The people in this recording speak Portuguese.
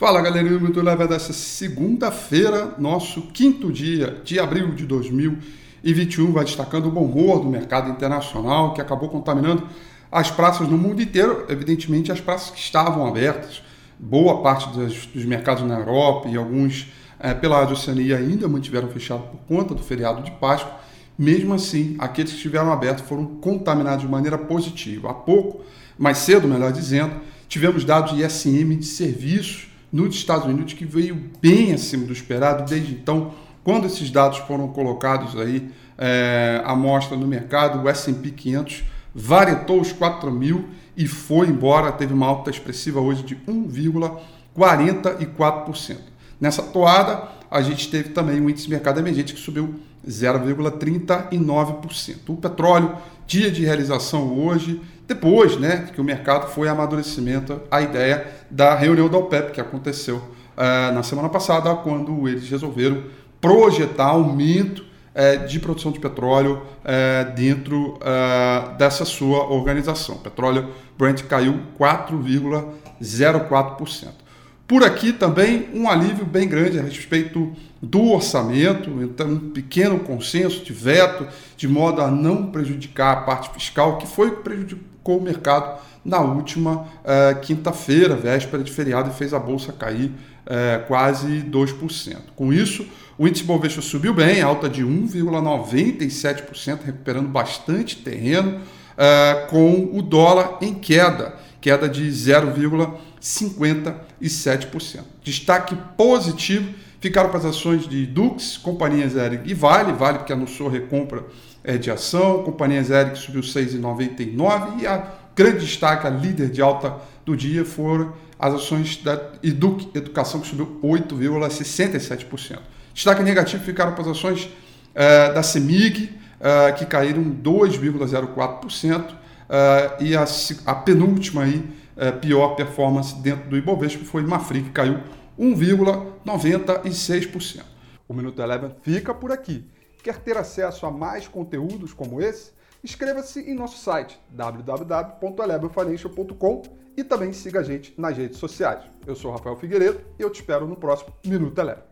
Fala galerinha do Muito Leve dessa segunda-feira, nosso quinto dia de abril de 2021, vai destacando o bom humor do mercado internacional que acabou contaminando as praças no mundo inteiro, evidentemente as praças que estavam abertas. Boa parte dos, dos mercados na Europa e alguns é, pela Oceania ainda mantiveram fechado por conta do feriado de Páscoa. Mesmo assim, aqueles que estiveram abertos foram contaminados de maneira positiva. Há pouco, mais cedo, melhor dizendo, tivemos dados de ISM de serviços nos Estados Unidos, que veio bem acima do esperado desde então. Quando esses dados foram colocados aí é, à mostra no mercado, o S&P 500 varetou os 4 mil e foi embora, teve uma alta expressiva hoje de 1,44%. Nessa toada, a gente teve também o índice de mercado emergente que subiu 0,39%. O petróleo, dia de realização hoje, depois né, que o mercado foi amadurecimento a ideia da reunião da OPEP, que aconteceu uh, na semana passada, quando eles resolveram projetar aumento uh, de produção de petróleo uh, dentro dessa sua organização. O petróleo Brent caiu 4,04%. Por aqui também um alívio bem grande a respeito do orçamento, então um pequeno consenso de veto, de modo a não prejudicar a parte fiscal, que foi o que prejudicou o mercado na última uh, quinta-feira, véspera de feriado, e fez a bolsa cair uh, quase 2%. Com isso, o índice Bovespa subiu bem, alta de 1,97%, recuperando bastante terreno, uh, com o dólar em queda, queda de 0,5%. 57%. Destaque positivo ficaram para as ações de Dux, Companhias Aéreas e Vale, Vale que anunciou recompra é, de ação, Companhias Aéreas que subiu 6,99 e a grande destaque, a líder de alta do dia foram as ações da Educ, Educação que subiu 8,67%. Destaque negativo ficaram para as ações é, da CEMIG, é, que caíram 2,04%, é, e a, a penúltima aí, é, pior performance dentro do Ibovespa foi Mafri, que caiu 1,96%. O Minuto Eleven fica por aqui. Quer ter acesso a mais conteúdos como esse? Inscreva-se em nosso site www.elevenfinancial.com e também siga a gente nas redes sociais. Eu sou Rafael Figueiredo e eu te espero no próximo Minuto Eleven.